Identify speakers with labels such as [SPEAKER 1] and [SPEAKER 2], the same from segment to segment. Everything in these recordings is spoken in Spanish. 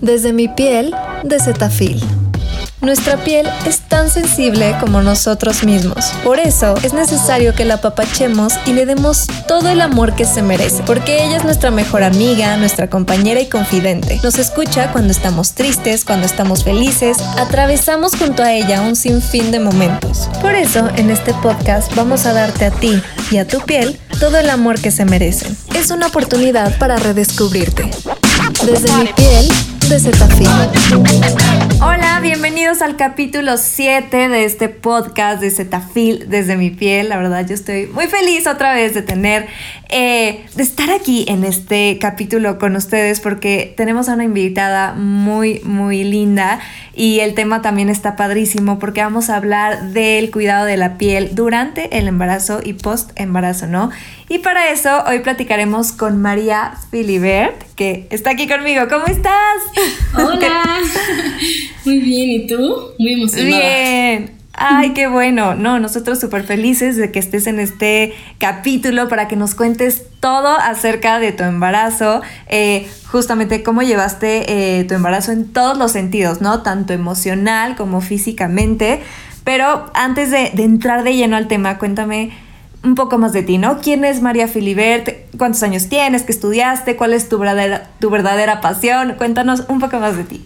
[SPEAKER 1] Desde mi piel de Cetaphil. Nuestra piel es tan sensible como nosotros mismos. Por eso es necesario que la apapachemos y le demos todo el amor que se merece, porque ella es nuestra mejor amiga, nuestra compañera y confidente. Nos escucha cuando estamos tristes, cuando estamos felices, atravesamos junto a ella un sinfín de momentos. Por eso, en este podcast vamos a darte a ti y a tu piel todo el amor que se merecen. Es una oportunidad para redescubrirte. Desde mi piel de. Hola, bienvenidos al capítulo 7 de este podcast de Cetaphil desde mi piel. La verdad, yo estoy muy feliz otra vez de tener, eh, de estar aquí en este capítulo con ustedes porque tenemos a una invitada muy, muy linda y el tema también está padrísimo porque vamos a hablar del cuidado de la piel durante el embarazo y post embarazo, ¿no? Y para eso hoy platicaremos con María Filibert, que está aquí conmigo. ¿Cómo estás?
[SPEAKER 2] Hola. Muy bien, ¿y tú? Muy emocionada.
[SPEAKER 1] Bien. Ay, qué bueno. No, nosotros súper felices de que estés en este capítulo para que nos cuentes todo acerca de tu embarazo, eh, justamente cómo llevaste eh, tu embarazo en todos los sentidos, ¿no? Tanto emocional como físicamente. Pero antes de, entrar de lleno al tema, cuéntame un poco más de ti, ¿no? ¿Quién es María Filibert? ¿Cuántos años tienes? ¿Qué estudiaste? ¿Cuál es tu verdadera pasión? Cuéntanos un poco más de ti.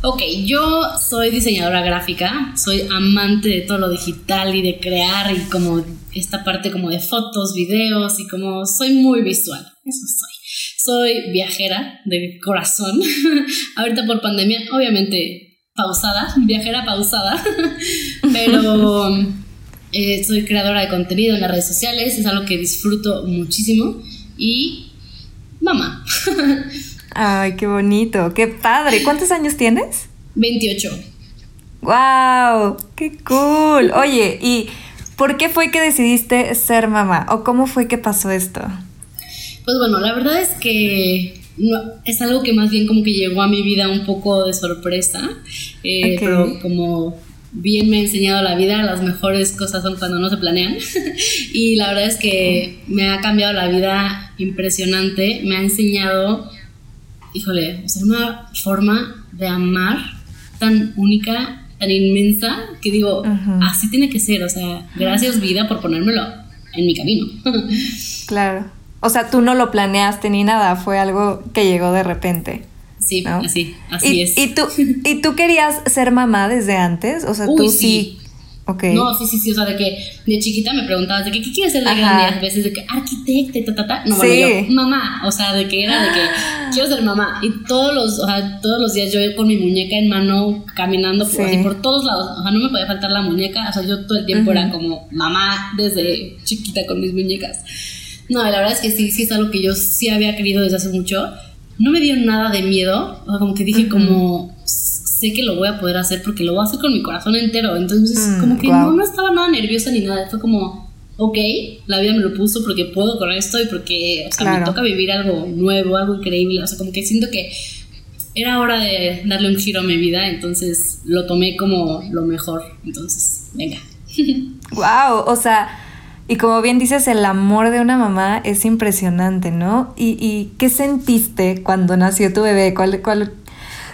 [SPEAKER 2] Ok, yo soy diseñadora gráfica, soy amante de todo lo digital y de crear y como esta parte como de fotos, videos y como soy muy visual, eso soy. Soy viajera de corazón, ahorita por pandemia, obviamente pausada, viajera pausada, pero eh, soy creadora de contenido en las redes sociales, es algo que disfruto muchísimo. Y mamá.
[SPEAKER 1] Ay, qué bonito, qué padre. ¿Cuántos años tienes?
[SPEAKER 2] 28.
[SPEAKER 1] ¡Wow! ¡Qué cool! Oye, ¿y por qué fue que decidiste ser mamá? ¿O cómo fue que pasó esto?
[SPEAKER 2] Pues bueno, la verdad es que no, es algo que más bien como que llegó a mi vida un poco de sorpresa, eh, pero como bien me ha enseñado la vida, las mejores cosas son cuando no se planean. y la verdad es que me ha cambiado la vida impresionante, me ha enseñado, híjole, o una forma de amar tan única, tan inmensa, que digo, así tiene que ser, o sea, gracias vida por ponérmelo en mi camino.
[SPEAKER 1] claro. O sea, tú no lo planeaste ni nada, fue algo que llegó de repente.
[SPEAKER 2] Sí, así, así es.
[SPEAKER 1] ¿y tú, ¿Y tú querías ser mamá desde antes? O sea, tú sí.
[SPEAKER 2] Okay. No, sí, sí, sí, o sea, de que de chiquita me preguntabas de que, qué quieres ser de grande, a veces de que arquitecta, ta, ta, ta. No, bueno, yo, mamá, o sea, de que era de que quiero ser mamá. Y todos los, o sea, todos los días yo con mi muñeca en mano, caminando por, así, por todos lados, o sea, no me podía faltar la muñeca, o sea, yo todo el tiempo era como mamá desde chiquita con mis muñecas. No, la verdad es que sí, sí es algo que yo sí había querido desde hace mucho. No me dio nada de miedo, o sea, como que dije como sé que lo voy a poder hacer porque lo voy a hacer con mi corazón entero, entonces mm, como que no, no estaba nada nerviosa ni nada, fue como ok, la vida me lo puso porque puedo con esto y porque, o sea, me toca vivir algo nuevo, algo increíble, o sea, como que siento que era hora de darle un giro a mi vida, entonces lo tomé como lo mejor, entonces, venga.
[SPEAKER 1] wow, o sea, y como bien dices, el amor de una mamá es impresionante, ¿no? ¿Y, qué sentiste cuando nació tu bebé? ¿Cuál, cuál,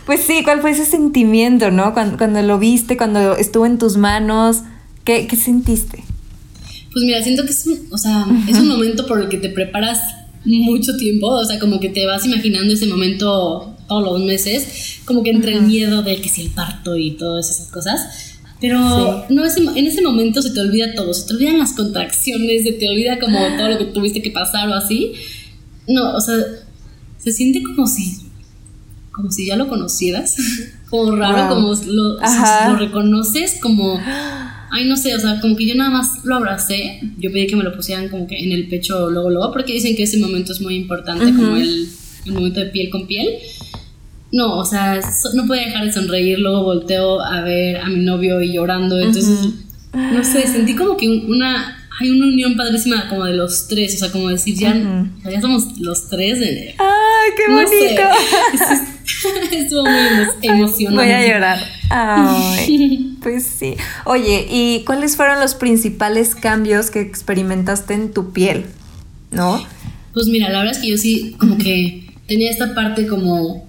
[SPEAKER 1] pues sí, ¿cuál fue ese sentimiento, ¿no? Cuando, lo viste, cuando estuvo en tus manos, ¿qué, sentiste?
[SPEAKER 2] Pues mira, siento que es un, o sea, es un momento por el que te preparas mucho tiempo, o sea, como que te vas imaginando ese momento todos los meses, como que entre el miedo de que si el parto y todas esas cosas pero no en ese momento se te olvida todo, se te olvidan las contracciones, se te olvida como todo lo que tuviste que pasar o así. No, o sea, se siente como si como si ya lo conocieras, como raro, como lo, lo reconoces, como ay, no sé, o sea, como que yo nada más lo abracé, yo pedí que me lo pusieran como que en el pecho luego, luego, porque dicen que ese momento es muy importante, como el, el, momento de piel con piel. No, o sea, no podía dejar de sonreír, luego volteo a ver a mi novio y llorando, entonces, no sé, sentí como que una, hay una unión padrísima como de los tres, o sea, como decir, ya, ya somos los tres. De,
[SPEAKER 1] ¡Ay, qué bonito!
[SPEAKER 2] Estuvo muy emocionante.
[SPEAKER 1] Voy a llorar. Ay, pues sí. Oye, ¿y cuáles fueron los principales cambios que experimentaste en tu piel? ¿No?
[SPEAKER 2] Pues mira, la verdad es que yo sí como que tenía esta parte como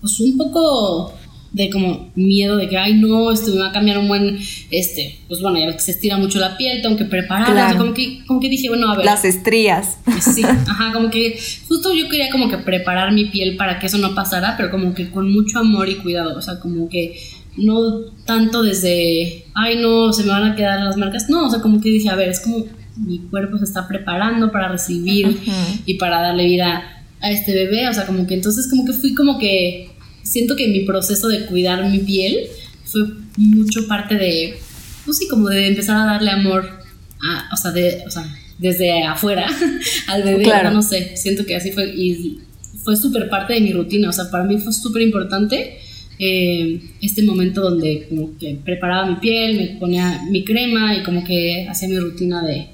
[SPEAKER 2] pues un poco de como miedo de que, ay, no, esto me va a cambiar un buen, este, pues bueno, ya que se estira mucho la piel, tengo que prepararla, como, que, como que dije, bueno, a ver.
[SPEAKER 1] Las estrías.
[SPEAKER 2] Sí, ajá, como que justo yo quería como que preparar mi piel para que eso no pasara, pero como que con mucho amor y cuidado, o sea, como que no tanto desde, ay, no, se me van a quedar las marcas, no, o sea, como que dije, a ver, es como mi cuerpo se está preparando para recibir y para darle vida a este bebé, o sea, como que entonces como que fui como que siento que mi proceso de cuidar mi piel fue mucho parte de, pues sí, como de empezar a darle amor, a, o, sea, de, o sea, desde afuera al bebé, claro. no sé, siento que así fue y fue súper parte de mi rutina, o sea, para mí fue súper importante eh, este momento donde como que preparaba mi piel, me ponía mi crema y como que hacía mi rutina de,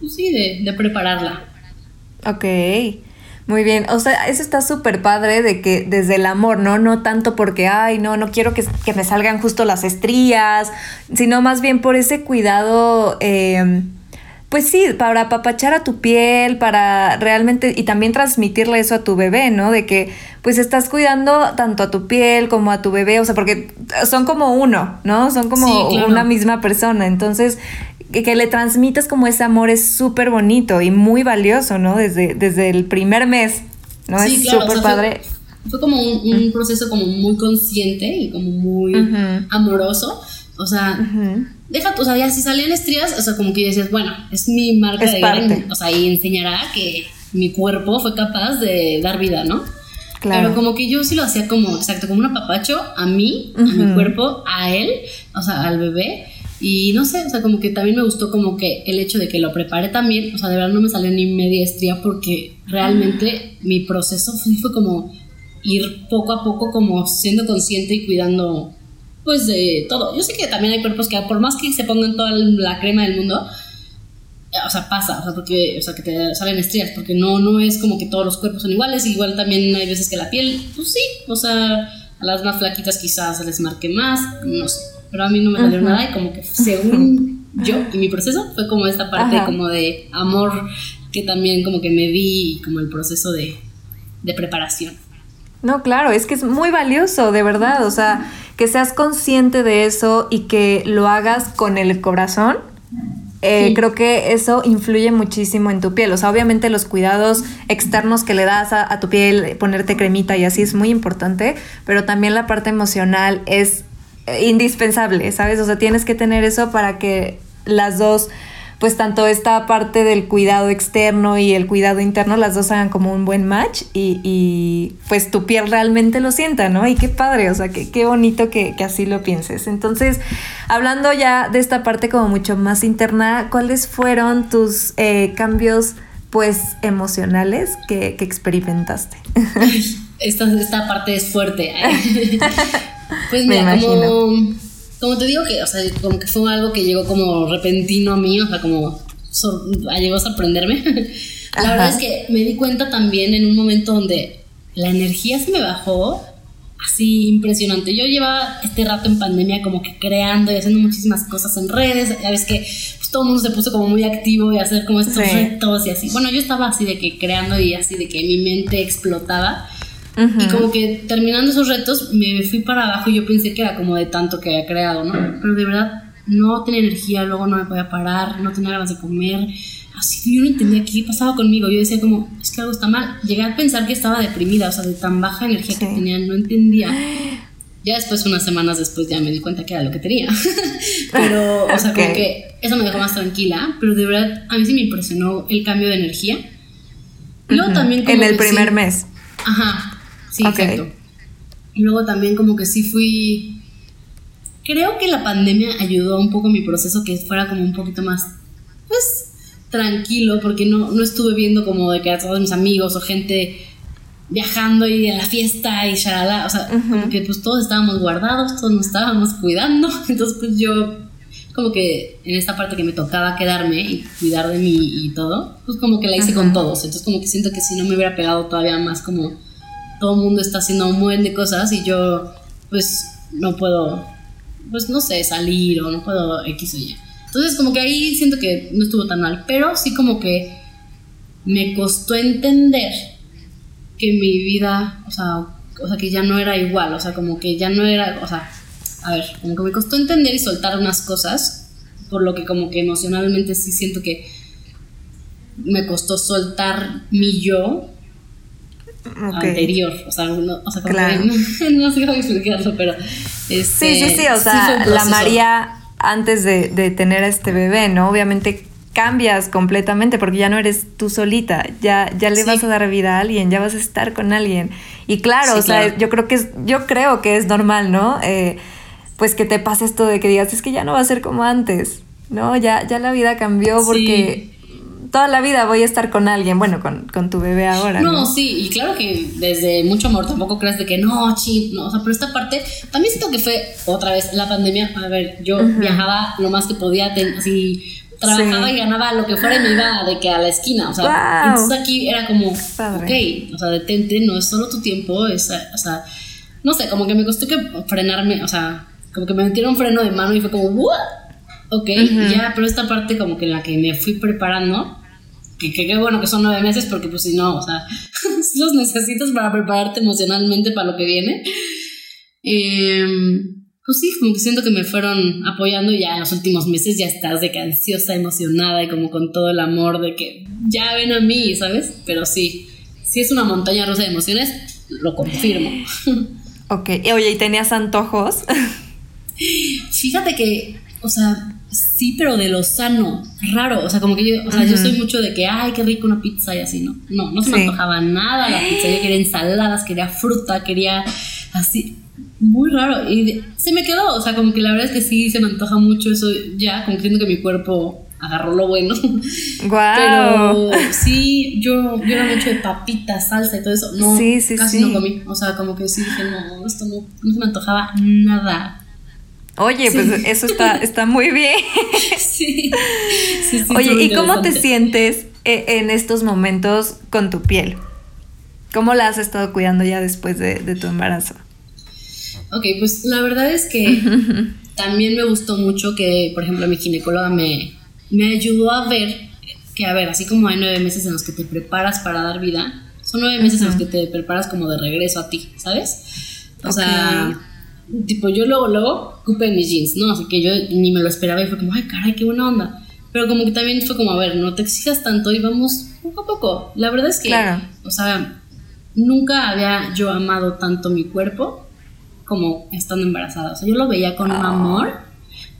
[SPEAKER 2] pues sí, de, de prepararla.
[SPEAKER 1] Ok. Muy bien, o sea, eso está súper padre de que desde el amor, ¿no? No tanto porque, ay, no, no quiero que, me salgan justo las estrías, sino más bien por ese cuidado, eh, pues sí, para apapachar a tu piel, para realmente, y también transmitirle eso a tu bebé, ¿no? De que pues estás cuidando tanto a tu piel como a tu bebé, o sea, porque son como uno, ¿no? Son como una misma persona, entonces que, le transmitas como ese amor es súper bonito y muy valioso, ¿no? Desde, desde el primer mes, ¿no? es súper padre.
[SPEAKER 2] Fue, como un, proceso como muy consciente y como muy amoroso. O sea, deja, o sea, ya si salían estrías, o sea, como que decías, bueno, es mi marca de vida, o sea, y enseñará que mi cuerpo fue capaz de dar vida, ¿no? Claro. Pero como que yo sí lo hacía como, exacto, como un apapacho a mí, a mi cuerpo, a él, o sea, al bebé. Y no sé, o sea, como que también me gustó como que el hecho de que lo preparé también, o sea, de verdad no me salió ni media estría porque realmente mi proceso fue, como ir poco a poco como siendo consciente y cuidando pues de todo. Yo sé que también hay cuerpos que por más que se pongan toda la crema del mundo, o sea, pasa, o sea, porque, o sea, que te salen estrías, porque no, no es como que todos los cuerpos son iguales, igual también hay veces que la piel, pues sí, o sea, a las más flaquitas quizás se les marque más, no sé pero a mí no me salió nada y como que según yo y mi proceso fue como esta parte como de amor que también como que me di como el proceso de, de preparación.
[SPEAKER 1] No, claro, es que es muy valioso, de verdad, o sea, que seas consciente de eso y que lo hagas con el corazón. Eh, creo que eso influye muchísimo en tu piel. O sea, obviamente los cuidados externos que le das a, a tu piel, ponerte cremita y así es muy importante, pero también la parte emocional es indispensable, ¿sabes? O sea, tienes que tener eso para que las dos, pues tanto esta parte del cuidado externo y el cuidado interno, las dos hagan como un buen match y, pues tu piel realmente lo sienta, ¿no? Y qué padre, o sea, qué, qué bonito que, así lo pienses. Entonces, hablando ya de esta parte como mucho más interna, ¿cuáles fueron tus eh, cambios? pues emocionales que, experimentaste.
[SPEAKER 2] Esta, esta parte es fuerte. Pues mira, como, como te digo que, o sea, como que fue algo que llegó como repentino a mí, o sea, como llegó a sorprenderme. La verdad es que me di cuenta también en un momento donde la energía se me bajó así impresionante. Yo llevaba este rato en pandemia como que creando y haciendo muchísimas cosas en redes. Ya ves que pues, todo el mundo se puso como muy activo y hacer como estos retos y así. Bueno, yo estaba así de que creando y así de que mi mente explotaba. Y como que terminando esos retos me fui para abajo y yo pensé que era como de tanto que había creado, ¿no? Pero de verdad no tenía energía, luego no me podía parar, no tenía ganas de comer. Así que yo no entendía qué pasaba conmigo. Yo decía como, es que algo está mal. Llegué a pensar que estaba deprimida, o sea, de tan baja energía que tenía, no entendía. Ya después, unas semanas después, ya me di cuenta que era lo que tenía. pero, o sea, como que eso me dejó más tranquila. Pero de verdad, a mí sí me impresionó el cambio de energía. Luego también
[SPEAKER 1] En el primer mes.
[SPEAKER 2] Ajá. Sí, exacto. Y luego también como que sí fui... Creo que la pandemia ayudó un poco mi proceso que fuera como un poquito más, pues, tranquilo, porque no, no estuve viendo como de que a todos mis amigos o gente viajando y a la fiesta y shalala, o sea, como que pues todos estábamos guardados, todos nos estábamos cuidando, entonces pues yo como que en esta parte que me tocaba quedarme y cuidar de mí y todo, pues como que la hice con todos, entonces como que siento que si no me hubiera pegado todavía más como todo el mundo está haciendo un buen de cosas y yo pues no puedo, pues no sé, salir o no puedo X o Y. Entonces como que ahí siento que no estuvo tan mal, pero sí como que me costó entender que mi vida, o sea, o sea, que ya no era igual, o sea, como que ya no era, o sea, a ver, como que me costó entender y soltar unas cosas, por lo que como que emocionalmente sí siento que me costó soltar mi yo anterior, o sea, no, o sea como que, no, sé cómo explicarlo, pero...
[SPEAKER 1] Este, sí, sí, sí, o sea, la María antes de, de tener a este bebé, ¿no? Obviamente cambias completamente porque ya no eres tú solita, ya, ya le vas a dar vida a alguien, ya vas a estar con alguien. Y claro, o sea, yo creo que es, yo creo que es normal, ¿no? Eh, pues que te pase esto de que digas, es que ya no va a ser como antes, ¿no? Ya, ya la vida cambió porque toda la vida voy a estar con alguien, bueno, con, tu bebé ahora.
[SPEAKER 2] No, sí, y claro que desde mucho amor tampoco crees de que no, chip, no, o sea, pero esta parte también siento que fue otra vez la pandemia. A ver, yo viajaba lo más que podía, así trabajaba y ganaba lo que fuera y me iba de que a la esquina, o sea, entonces aquí era como, ok, o sea, detente, no es solo tu tiempo, es, o sea, no sé, como que me costó que frenarme, o sea, como que me metieron freno de mano y fue como, ¿what? Ok, ya, pero esta parte como que en la que me fui preparando, que qué bueno que son nueve meses porque pues si no, o sea, los necesitas para prepararte emocionalmente para lo que viene. Eh, pues sí, como que siento que me fueron apoyando ya en los últimos meses ya estás de que ansiosa, emocionada y como con todo el amor de que ya ven a mí, ¿sabes? Pero sí, sí es una montaña rusa de emociones, lo confirmo.
[SPEAKER 1] Ok, oye, ¿y tenías antojos?
[SPEAKER 2] Fíjate que, o sea, sí, pero de lo sano, raro, o sea, como que yo, o sea, yo soy mucho de que, ay, qué rico una pizza y así, ¿no? No, no se me antojaba nada la pizza, yo quería ensaladas, quería fruta, quería así, muy raro. Y se me quedó, o sea, como que la verdad es que sí se me antoja mucho eso ya, como que siento que mi cuerpo agarró lo bueno. Pero sí, yo, yo era mucho de papitas, salsa y todo eso. No, casi no comí. O sea, como que sí dije, no, esto no, no se me antojaba nada.
[SPEAKER 1] Oye, pues eso está, está muy bien. sí. Oye, ¿y cómo te sientes eh, en estos momentos con tu piel? ¿Cómo la has estado cuidando ya después de, de tu embarazo?
[SPEAKER 2] Ok, pues la verdad es que también me gustó mucho que, por ejemplo, mi ginecóloga me, me ayudó a ver que, a ver, así como hay nueve meses en los que te preparas para dar vida, son nueve meses en los que te preparas como de regreso a ti, ¿sabes? O sea, tipo, yo luego, luego ocupé mis jeans, ¿no? Así que yo ni me lo esperaba y fue como, ay, caray, qué buena onda. Pero como que también fue como, a ver, no te exijas tanto y vamos poco a poco. La verdad es que, o sea, nunca había yo amado tanto mi cuerpo como estando embarazada. O sea, yo lo veía con un ah. amor.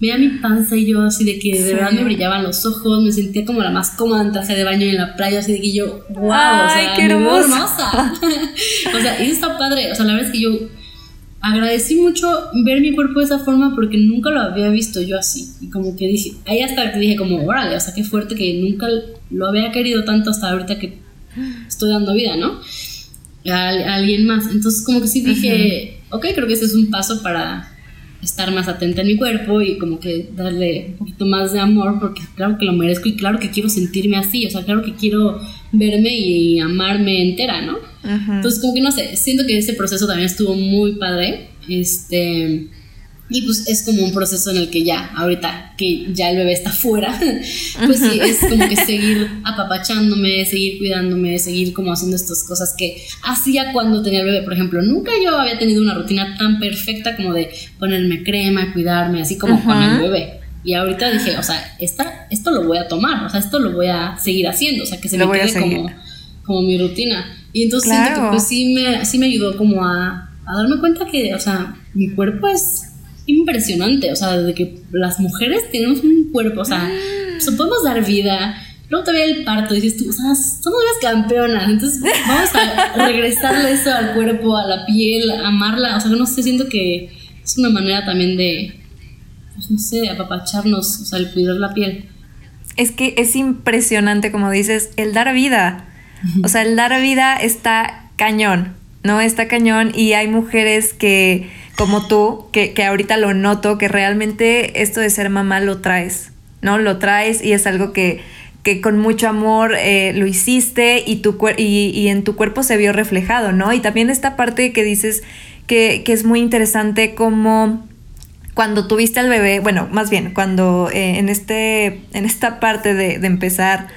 [SPEAKER 2] Veía mi panza y yo así de que de verdad me brillaban los ojos, me sentía como la más cómoda en traje de baño en la playa, así de que yo, wow, o sea, qué hermosa. o sea, y eso está padre. O sea, la verdad es que yo agradecí mucho ver mi cuerpo de esa forma porque nunca lo había visto yo así. Y como que dije, ahí hasta dije como, órale, o sea, qué fuerte que nunca lo había querido tanto hasta ahorita que estoy dando vida, ¿no? A, alguien más. Entonces como que sí dije, ok, creo que ese es un paso para estar más atenta a mi cuerpo y como que darle un poquito más de amor porque claro que lo merezco y claro que quiero sentirme así, o sea, claro que quiero verme y amarme entera, ¿no? Entonces como que no sé, siento que ese proceso también estuvo muy padre, este, y pues es como un proceso en el que ya, ahorita que ya el bebé está fuera, pues sí, es como que seguir apapachándome, seguir cuidándome, seguir como haciendo estas cosas que hacía cuando tenía el bebé. Por ejemplo, nunca yo había tenido una rutina tan perfecta como de ponerme crema, cuidarme, así como con el bebé. Y ahorita dije, o sea, esta, esto lo voy a tomar, o sea, esto lo voy a seguir haciendo, o sea, que se me quede como, como mi rutina. Y entonces siento que pues sí me, sí me ayudó como a, a darme cuenta que, o sea, mi cuerpo es impresionante, o sea, de que las mujeres tenemos un cuerpo, o sea, podemos dar vida, luego todavía el parto, dices tú, o sea, somos las campeonas, entonces vamos a regresarle eso al cuerpo, a la piel, amarla, o sea, no sé, siento que es una manera también de, pues, no sé, apapacharnos, o sea, el cuidar la piel.
[SPEAKER 1] Es que es impresionante, como dices, el dar vida. O sea, el dar vida está cañón, ¿no? Está cañón y hay mujeres que como tú, que, ahorita lo noto, que realmente esto de ser mamá lo traes, ¿no? Lo traes y es algo que, que con mucho amor eh, lo hiciste y, tu y, en tu cuerpo se vio reflejado, ¿no? Y también esta parte que dices que, es muy interesante como cuando tuviste al bebé, bueno, más bien, cuando eh, en, este, en esta parte de, empezar,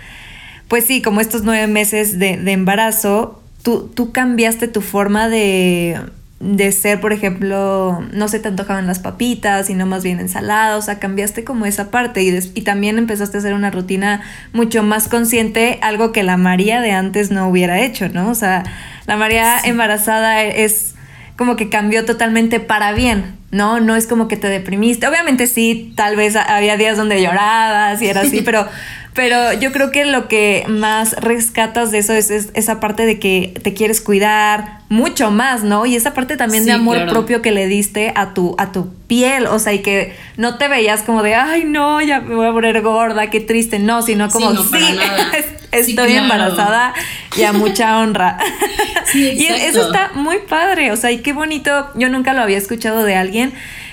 [SPEAKER 1] pues sí, como estos nueve meses de, de embarazo, tú, tú cambiaste tu forma de, de ser, por ejemplo, no se te antojaban las papitas, sino más bien ensaladas, o sea, cambiaste como esa parte y, y también empezaste a hacer una rutina mucho más consciente, algo que la María de antes no hubiera hecho, ¿no? O sea, la María embarazada es como que cambió totalmente para bien, ¿no? No es como que te deprimiste. Obviamente sí, tal vez había días donde llorabas y era así, pero pero yo creo que lo que más rescatas de eso es, esa parte de que te quieres cuidar mucho más, ¿no? Y esa parte también de amor propio que le diste a tu, a tu piel, o sea, y que no te veías como de, ay, no, ya me voy a poner gorda, qué triste, no, sino como, sí, estoy embarazada y a mucha honra. y eso está muy padre, o sea, y qué bonito, yo nunca lo había escuchado de alguien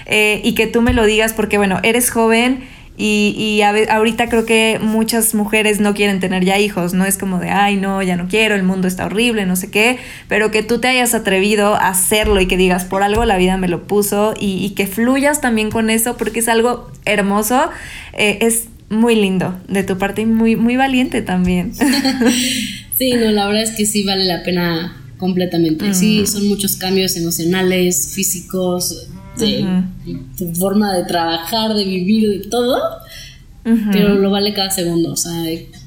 [SPEAKER 1] eh, y que tú me lo digas porque, bueno, eres joven y, y ahorita creo que muchas mujeres no quieren tener ya hijos, no es como de, ay, no, ya no quiero, el mundo está horrible, no sé qué, pero que tú te hayas atrevido a hacerlo y que digas, por algo la vida me lo puso y, que fluyas también con eso porque es algo hermoso, eh, es muy lindo de tu parte y muy, muy valiente también.
[SPEAKER 2] sí, no, la verdad es que sí vale la pena completamente. Sí, son muchos cambios emocionales, físicos, de tu forma de trabajar, de vivir, de todo, pero lo vale cada segundo, o sea,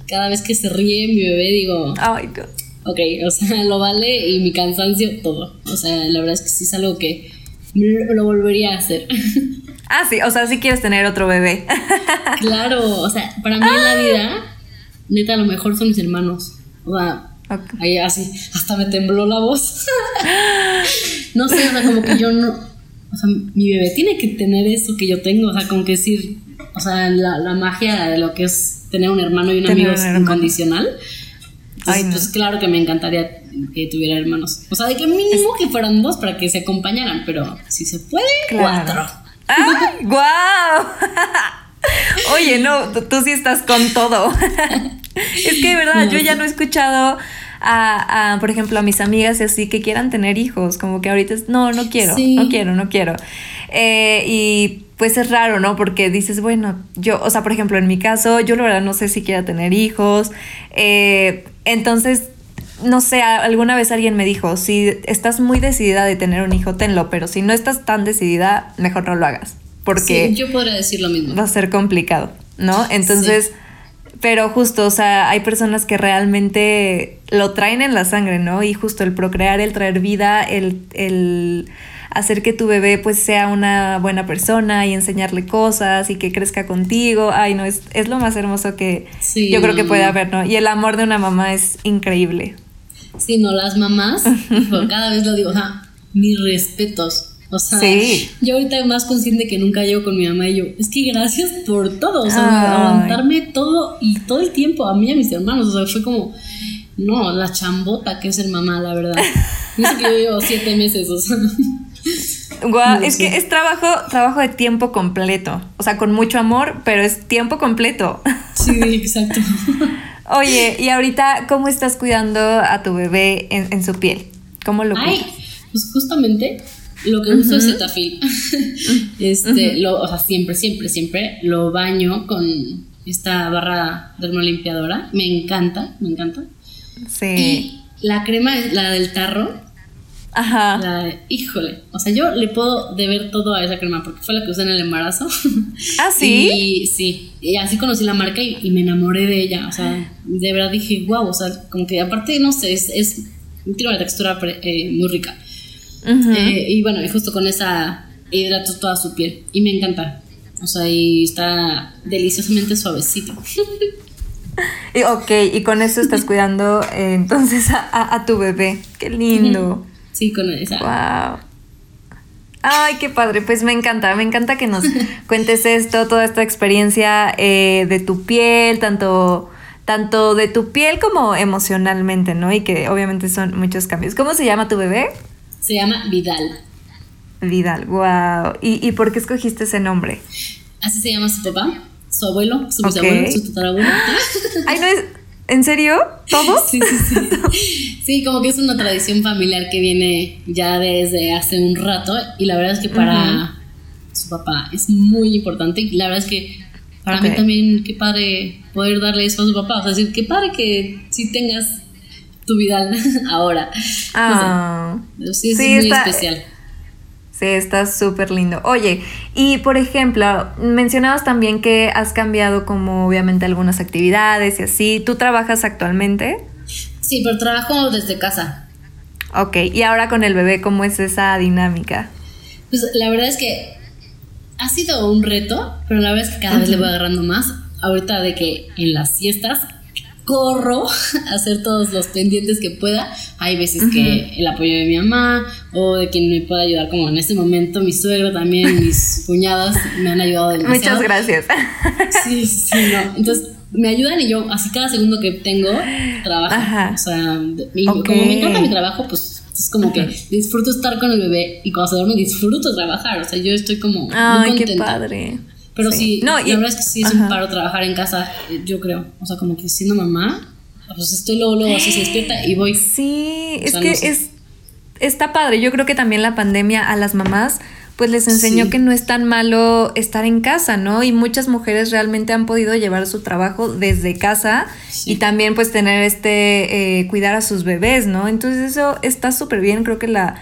[SPEAKER 2] cada vez que se ríe mi bebé digo,
[SPEAKER 1] Ay, God.
[SPEAKER 2] ok, o sea, lo vale y mi cansancio, todo, o sea, la verdad es que sí es algo que lo volvería a hacer.
[SPEAKER 1] Ah, sí, o sea, sí quieres tener otro bebé.
[SPEAKER 2] claro, o sea, para mí en la vida, neta, lo mejor son mis hermanos. O sea, ahí así, hasta me tembló la voz. no sé, o sea, como que yo no, o sea, mi bebé tiene que tener eso que yo tengo, o sea, como que decir, o sea, la, magia de lo que es tener un hermano y un amigo incondicional. pues claro que me encantaría que tuviera hermanos. O sea, de que mínimo que fueran dos para que se acompañaran, pero si se puede, cuatro.
[SPEAKER 1] ¡Ay, guau! Oye, no, tú sí estás con todo. es que de verdad, yo ya no he escuchado a, por ejemplo, a mis amigas y así que quieran tener hijos, como que ahorita es, no, no quiero, no quiero, no quiero. Eh, y pues es raro, ¿no? Porque dices, bueno, yo, o sea, por ejemplo, en mi caso, yo la verdad no sé si quiera tener hijos. Eh, entonces, no sé, alguna vez alguien me dijo, si estás muy decidida de tener un hijo, tenlo, pero si no estás tan decidida, mejor no lo hagas. Porque
[SPEAKER 2] sí, yo podría decir lo mismo.
[SPEAKER 1] Va a ser complicado, ¿no? Entonces, pero justo, o sea, hay personas que realmente lo traen en la sangre, ¿no? Y justo el procrear, el traer vida, el, hacer que tu bebé pues sea una buena persona y enseñarle cosas y que crezca contigo. Ay, no, es, es lo más hermoso que yo creo que puede haber, ¿no? Y el amor de una mamá es increíble.
[SPEAKER 2] Sí, no, las mamás, cada vez lo digo, o sea, mis respetos o sea, yo ahorita más consciente que nunca llego con mi mamá y yo, es que gracias por todo, o sea, aguantarme todo y todo el tiempo a mí y a mis hermanos, o sea, fue como, no, la chambota que es el mamá, la verdad. Dice que yo llevo siete meses, o sea.
[SPEAKER 1] Guau, es que es trabajo, trabajo de tiempo completo. O sea, con mucho amor, pero es tiempo completo.
[SPEAKER 2] Sí, exacto.
[SPEAKER 1] Oye, y ahorita, ¿cómo estás cuidando a tu bebé en, su piel? ¿Cómo lo cuidas? Ay,
[SPEAKER 2] pues justamente lo que uso es Cetaphil. este, lo, o sea, siempre, siempre, siempre lo baño con esta barra dermolimpiadora. Me encanta, me encanta.
[SPEAKER 1] Sí.
[SPEAKER 2] Y la crema es la del tarro.
[SPEAKER 1] Ajá.
[SPEAKER 2] híjole, o sea, yo le puedo deber todo a esa crema porque fue la que usé en el embarazo.
[SPEAKER 1] ¿Ah, sí?
[SPEAKER 2] Y sí, y así conocí la marca y, me enamoré de ella. O sea, de verdad dije, wow, o sea, como que aparte, no sé, es, es tiene una textura eh, muy rica. Eh, y bueno, y justo con esa hidrato toda su piel. Y me encanta. O sea, y está deliciosamente suavecito.
[SPEAKER 1] y, ok, y con eso estás cuidando eh, entonces a, tu bebé. Qué lindo.
[SPEAKER 2] Sí, con esa.
[SPEAKER 1] Wow. Ay, qué padre, pues me encanta, me encanta que nos cuentes esto, toda esta experiencia eh, de tu piel, tanto, tanto de tu piel como emocionalmente, ¿no? Y que obviamente son muchos cambios. ¿Cómo se llama tu bebé?
[SPEAKER 2] Se llama Vidal.
[SPEAKER 1] Vidal, wow. ¿Y, por qué escogiste ese nombre?
[SPEAKER 2] Así se llama su papá, su abuelo, su bisabuelo, su tatarabuelo.
[SPEAKER 1] Ay, no es. ¿En serio? ¿Todo?
[SPEAKER 2] Sí, sí, sí. Sí, como que es una tradición familiar que viene ya desde hace un rato y la verdad es que para su papá es muy importante y la verdad es que para mí también qué padre poder darle eso a su papá, o sea, decir, qué padre que si tengas tu vida ahora.
[SPEAKER 1] Ah,
[SPEAKER 2] sí, es muy especial.
[SPEAKER 1] Sí, está súper lindo. Oye, y por ejemplo, mencionabas también que has cambiado como obviamente algunas actividades y así. ¿Tú trabajas actualmente?
[SPEAKER 2] Sí, pero trabajo desde casa.
[SPEAKER 1] Ok, y ahora con el bebé, ¿cómo es esa dinámica?
[SPEAKER 2] Pues la verdad es que ha sido un reto, pero la verdad es que cada vez le voy agarrando más. Ahorita de que en las siestas corro a hacer todos los pendientes que pueda. Hay veces que el apoyo de mi mamá o de quien me pueda ayudar, como en este momento mi suegro también, mis cuñadas me han ayudado demasiado.
[SPEAKER 1] Muchas gracias.
[SPEAKER 2] Sí, sí, no. Entonces me ayudan y yo así cada segundo que tengo trabajo. O sea, como me encanta mi trabajo, pues es como que disfruto estar con el bebé y cuando se duerme disfruto trabajar. O sea, yo estoy como
[SPEAKER 1] Ay, muy qué padre.
[SPEAKER 2] Pero sí, no, la verdad es que sí es un paro trabajar en casa, yo creo. O sea, como que siendo mamá, pues estoy luego, luego así se despierta y voy.
[SPEAKER 1] Sí, es que es, está padre. Yo creo que también la pandemia a las mamás pues les enseñó que no es tan malo estar en casa, ¿no? Y muchas mujeres realmente han podido llevar su trabajo desde casa y también pues tener este, eh, cuidar a sus bebés, ¿no? Entonces eso está súper bien, creo que la,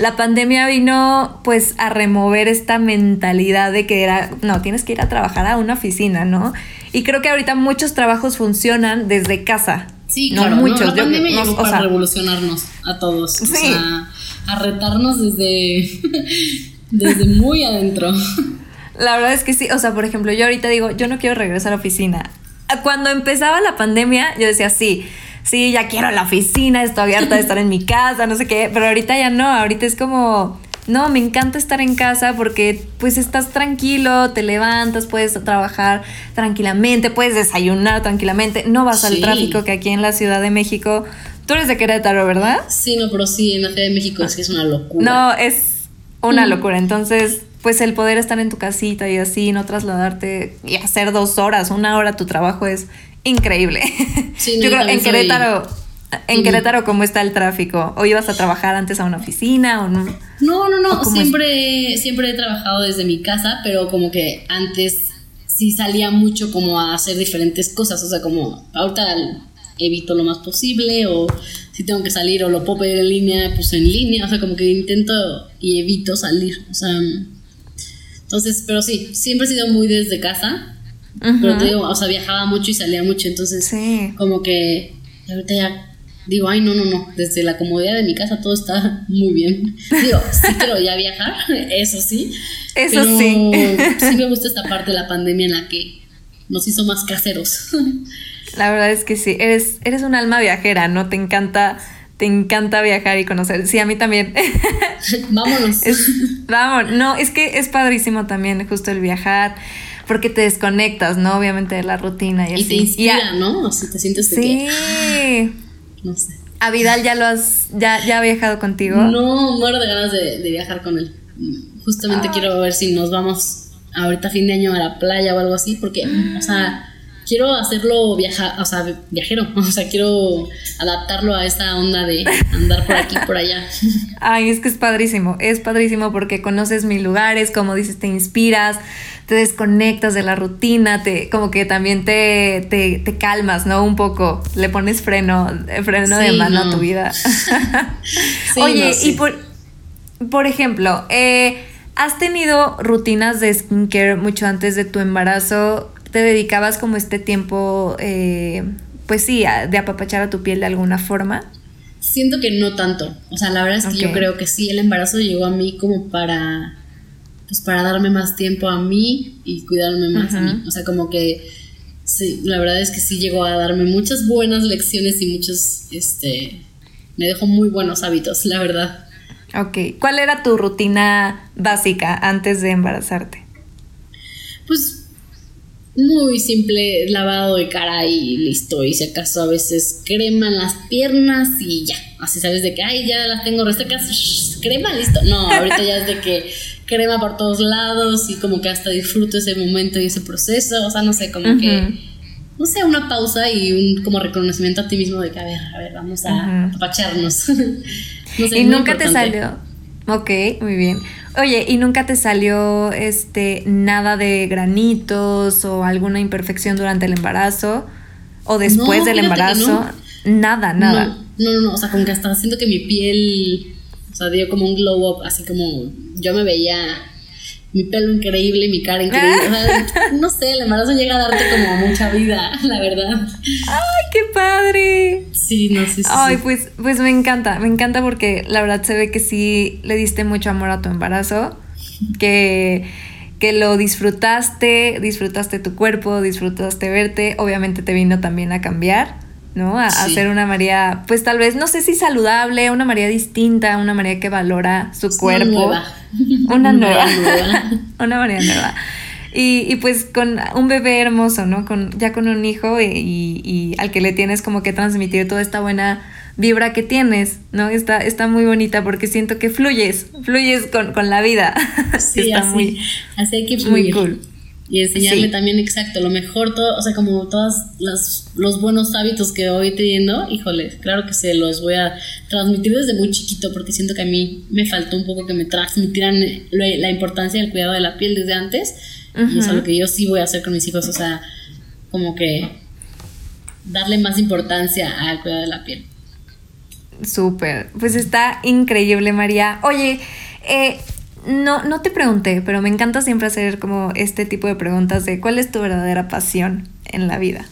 [SPEAKER 1] la pandemia vino pues a remover esta mentalidad de que era, no, tienes que ir a trabajar a una oficina, ¿no? Y creo que ahorita muchos trabajos funcionan desde casa.
[SPEAKER 2] Sí, no claro, muchos. la pandemia llegó para revolucionarnos a todos. Sí. O sea, a retarnos desde desde muy adentro.
[SPEAKER 1] La verdad es que sí, o sea, por ejemplo, yo ahorita digo, yo no quiero regresar a la oficina. Cuando empezaba la pandemia, yo decía, sí, sí, ya quiero la oficina, estoy harta de estar en mi casa, no sé qué, pero ahorita ya no, ahorita es como, no, me encanta estar en casa porque pues estás tranquilo, te levantas, puedes trabajar tranquilamente, puedes desayunar tranquilamente, no vas al tráfico que aquí en la Ciudad de México, tú eres de Querétaro, ¿verdad?
[SPEAKER 2] Sí, no, pero sí, en la Ciudad de México es que es una locura.
[SPEAKER 1] No, es una locura. Entonces, pues el poder estar en tu casita y así, no trasladarte y hacer dos horas, una hora tu trabajo es increíble. yo, creo en Querétaro, en Querétaro, ¿cómo está el tráfico? ¿O ibas a trabajar antes a una oficina o no?
[SPEAKER 2] No, no, no. Siempre, siempre he trabajado desde mi casa, pero como que antes sí salía mucho como a hacer diferentes cosas. O sea, como ahorita evito lo más posible o si tengo que salir o lo puedo pedir en línea, pues en línea, o sea, como que intento y evito salir, o sea, entonces, pero sí, siempre he sido muy desde casa, pero te digo, o sea, viajaba mucho y salía mucho, entonces, como que ahorita ya digo, ay, no, no, no, desde la comodidad de mi casa todo está muy bien. Digo, sí quiero ya viajar, eso sí.
[SPEAKER 1] Eso sí.
[SPEAKER 2] Sí me gusta esta parte de la pandemia en la que nos hizo más caseros.
[SPEAKER 1] La verdad es que sí, eres, eres un alma viajera, ¿no? Te encanta, te encanta viajar y conocer. Sí, a mí también.
[SPEAKER 2] Vámonos.
[SPEAKER 1] vamos, no, es que es padrísimo también justo el viajar, porque te desconectas, ¿no? Obviamente de la rutina y, así.
[SPEAKER 2] Y te inspira, ¿no? Así te sientes
[SPEAKER 1] de Sí.
[SPEAKER 2] no sé.
[SPEAKER 1] ¿A Vidal ya lo has, ya, ya ha viajado contigo?
[SPEAKER 2] No, muero de ganas de, viajar con él. Justamente ah. quiero ver si nos vamos ahorita fin de año a la playa o algo así, porque, o sea quiero hacerlo viaja, o sea, viajero, o sea, quiero adaptarlo a esta onda de andar por aquí, por allá.
[SPEAKER 1] Ay, es que es padrísimo, es padrísimo porque conoces mil lugares, como dices, te inspiras, te desconectas de la rutina, te, como que también te, te, calmas, ¿no? Un poco, le pones freno, freno de mano a tu vida. Oye, y por, por ejemplo, eh, ¿has tenido rutinas de skincare mucho antes de tu embarazo? Te dedicabas como este tiempo, eh, pues sí, de apapachar a tu piel de alguna forma?
[SPEAKER 2] Siento que no tanto. O sea, la verdad es que yo creo que sí, el embarazo llegó a mí como para, pues para darme más tiempo a mí y cuidarme más a mí. O sea, como que sí, la verdad es que sí llegó a darme muchas buenas lecciones y muchos, este, me dejó muy buenos hábitos, la verdad.
[SPEAKER 1] Ok, ¿cuál era tu rutina básica antes de embarazarte?
[SPEAKER 2] Pues muy simple lavado de cara y listo. Y si acaso a veces crema en las piernas y ya. Así sabes de que, ay, ya las tengo resecas, crema, listo. No, ahorita ya es de que crema por todos lados y como que hasta disfruto ese momento y ese proceso. O sea, no sé, como que, no sé, una pausa y un como reconocimiento a ti mismo de que, a ver, a ver, vamos a apacharnos.
[SPEAKER 1] no sé, y nunca te salió. Ok, muy bien. Oye, ¿y nunca te salió este nada de granitos o alguna imperfección durante el embarazo? ¿O después del embarazo? Nada, nada.
[SPEAKER 2] No, no, no, o sea, como que hasta siento que mi piel, o sea, dio como un glow up, así como yo me veía mi pelo increíble, mi cara increíble. Sea, no sé, el embarazo llega a darte como mucha vida, la verdad.
[SPEAKER 1] ¡Ay, qué padre!
[SPEAKER 2] Sí, no sé. Sí,
[SPEAKER 1] Ay, pues, pues me encanta, me encanta porque la verdad se ve que sí le diste mucho amor a tu embarazo, que, que lo disfrutaste, disfrutaste tu cuerpo, disfrutaste verte, obviamente te vino también a cambiar. ¿No? A, hacer una María, pues tal vez, no sé si saludable, una María distinta, una María que valora su cuerpo. Una nueva. Una, María nueva. Y, y, pues con un bebé hermoso, ¿no? Con, ya con un hijo y, y, al que le tienes como que transmitir toda esta buena vibra que tienes, ¿no? Está, está muy bonita porque siento que fluyes, fluyes con, con la vida.
[SPEAKER 2] Sí, está así, muy, así hay que fluir. Muy cool y enseñarle también exacto lo mejor todo o sea como todos los, los buenos hábitos que voy teniendo híjole claro que se los voy a transmitir desde muy chiquito porque siento que a mí me faltó un poco que me transmitieran la importancia del cuidado de la piel desde antes y eso es lo que yo sí voy a hacer con mis hijos o sea como que darle más importancia al cuidado de la piel.
[SPEAKER 1] Súper, pues está increíble María. Oye, eh, no, no te pregunté, pero me encanta siempre hacer como este tipo de preguntas de cuál es tu verdadera pasión en la vida.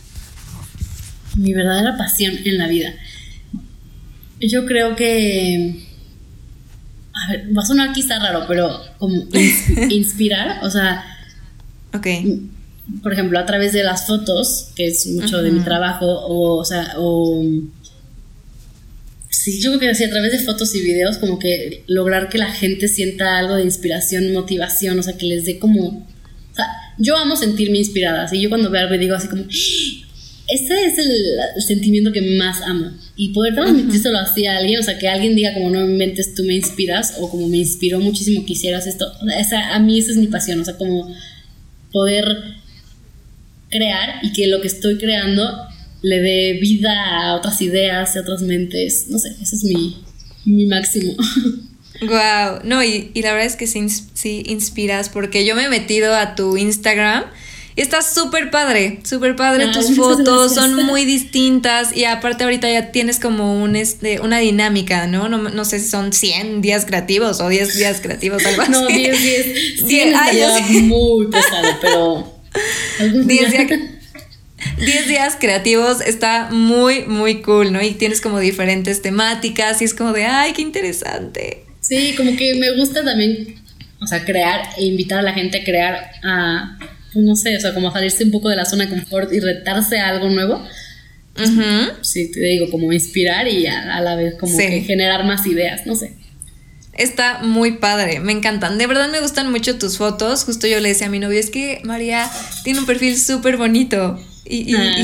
[SPEAKER 2] Mi verdadera pasión en la vida. Yo creo que. A ver, va a sonar quizá raro, pero como inspirar, o sea.
[SPEAKER 1] Ok.
[SPEAKER 2] Por ejemplo, a través de las fotos, que es mucho de mi trabajo, o, o sea, o Sí, yo creo que así a través de fotos y videos, como que lograr que la gente sienta algo de inspiración, motivación, o sea, que les dé como. O sea, yo amo sentirme inspirada, así yo cuando veo algo digo así como. Ese es el, sentimiento que más amo. Y poder transmitírselo así a alguien, o sea, que alguien diga como no me inventes, tú me inspiras, o como me inspiró muchísimo que hicieras esto. O sea, a mí esa es mi pasión, o sea, como poder crear y que lo que estoy creando le dé vida a otras ideas, a otras mentes. No sé, ese es mi, mi máximo.
[SPEAKER 1] Wow, no, y, y, la verdad es que sí, sí, inspiras porque yo me he metido a tu Instagram y está súper padre, súper padre tus fotos, son muy distintas y aparte ahorita ya tienes como un, este, una dinámica, ¿no? ¿no? No sé si son 100 días creativos o 10 días creativos, algo así.
[SPEAKER 2] No, 10 días. 100 ay, muy pesado, pero... 10
[SPEAKER 1] días 10 días creativos está muy, muy cool, ¿no? Y tienes como diferentes temáticas y es como de, ay, qué interesante.
[SPEAKER 2] Sí, como que me gusta también, o sea, crear e invitar a la gente a crear, a, pues, no sé, o sea, como salirse un poco de la zona de confort y retarse a algo nuevo. Sí, te digo, como inspirar y a, la vez como que generar más ideas, no sé.
[SPEAKER 1] Está muy padre, me encantan. De verdad me gustan mucho tus fotos. Justo yo le decía a mi novio, es que María tiene un perfil súper bonito. Y, y, ah,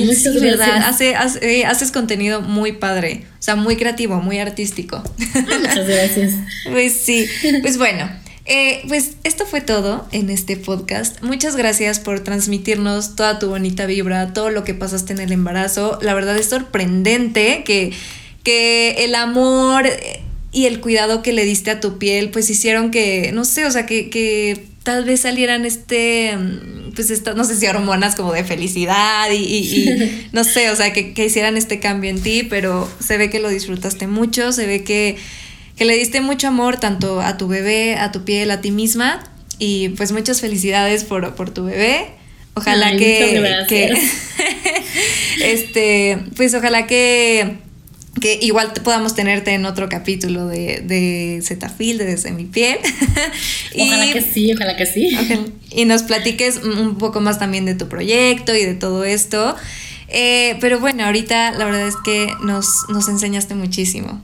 [SPEAKER 1] ¿verdad? Hace, eh, haces contenido muy padre, o sea, muy creativo, muy artístico.
[SPEAKER 2] Muchas gracias.
[SPEAKER 1] pues sí, pues bueno. Eh, pues esto fue todo en este podcast. Muchas gracias por transmitirnos toda tu bonita vibra, todo lo que pasaste en el embarazo. La verdad es sorprendente que, que el amor y el cuidado que le diste a tu piel, pues hicieron que, no sé, o sea, que, que tal vez salieran este, mm, pues esto, no sé si hormonas como de felicidad y, no sé, o sea, que, hicieran este cambio en ti, pero se ve que lo disfrutaste mucho, se ve que, le diste mucho amor tanto a tu bebé, a tu piel, a ti misma y pues muchas felicidades por, por tu bebé. Ojalá que, que este, pues ojalá que que igual podamos tenerte en otro capítulo de, de Zetafil, de Desde mi piel.
[SPEAKER 2] ojalá que sí, ojalá que sí.
[SPEAKER 1] y nos platiques un poco más también de tu proyecto y de todo esto. Eh, pero bueno, ahorita la verdad es que nos, nos enseñaste muchísimo.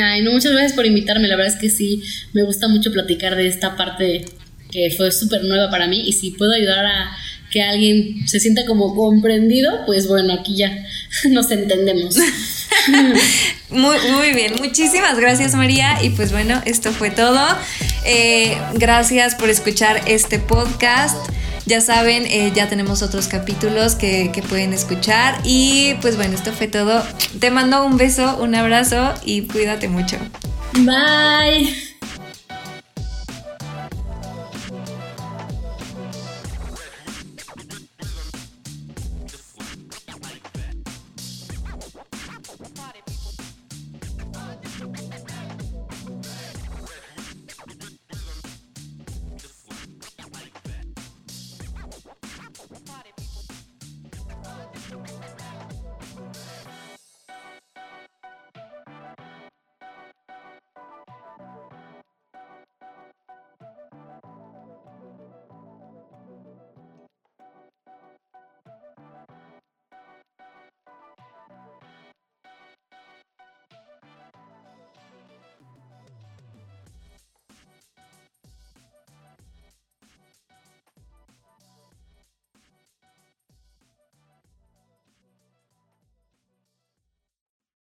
[SPEAKER 2] Ay, no, muchas gracias por invitarme. La verdad es que sí, me gusta mucho platicar de esta parte que fue súper nueva para mí. Y si puedo ayudar a que alguien se sienta como comprendido, pues bueno, aquí ya nos entendemos.
[SPEAKER 1] muy, muy bien, muchísimas gracias María y pues bueno, esto fue todo. Eh, gracias por escuchar este podcast. Ya saben, eh, ya tenemos otros capítulos que, que pueden escuchar y pues bueno, esto fue todo. Te mando un beso, un abrazo y cuídate mucho.
[SPEAKER 2] Bye.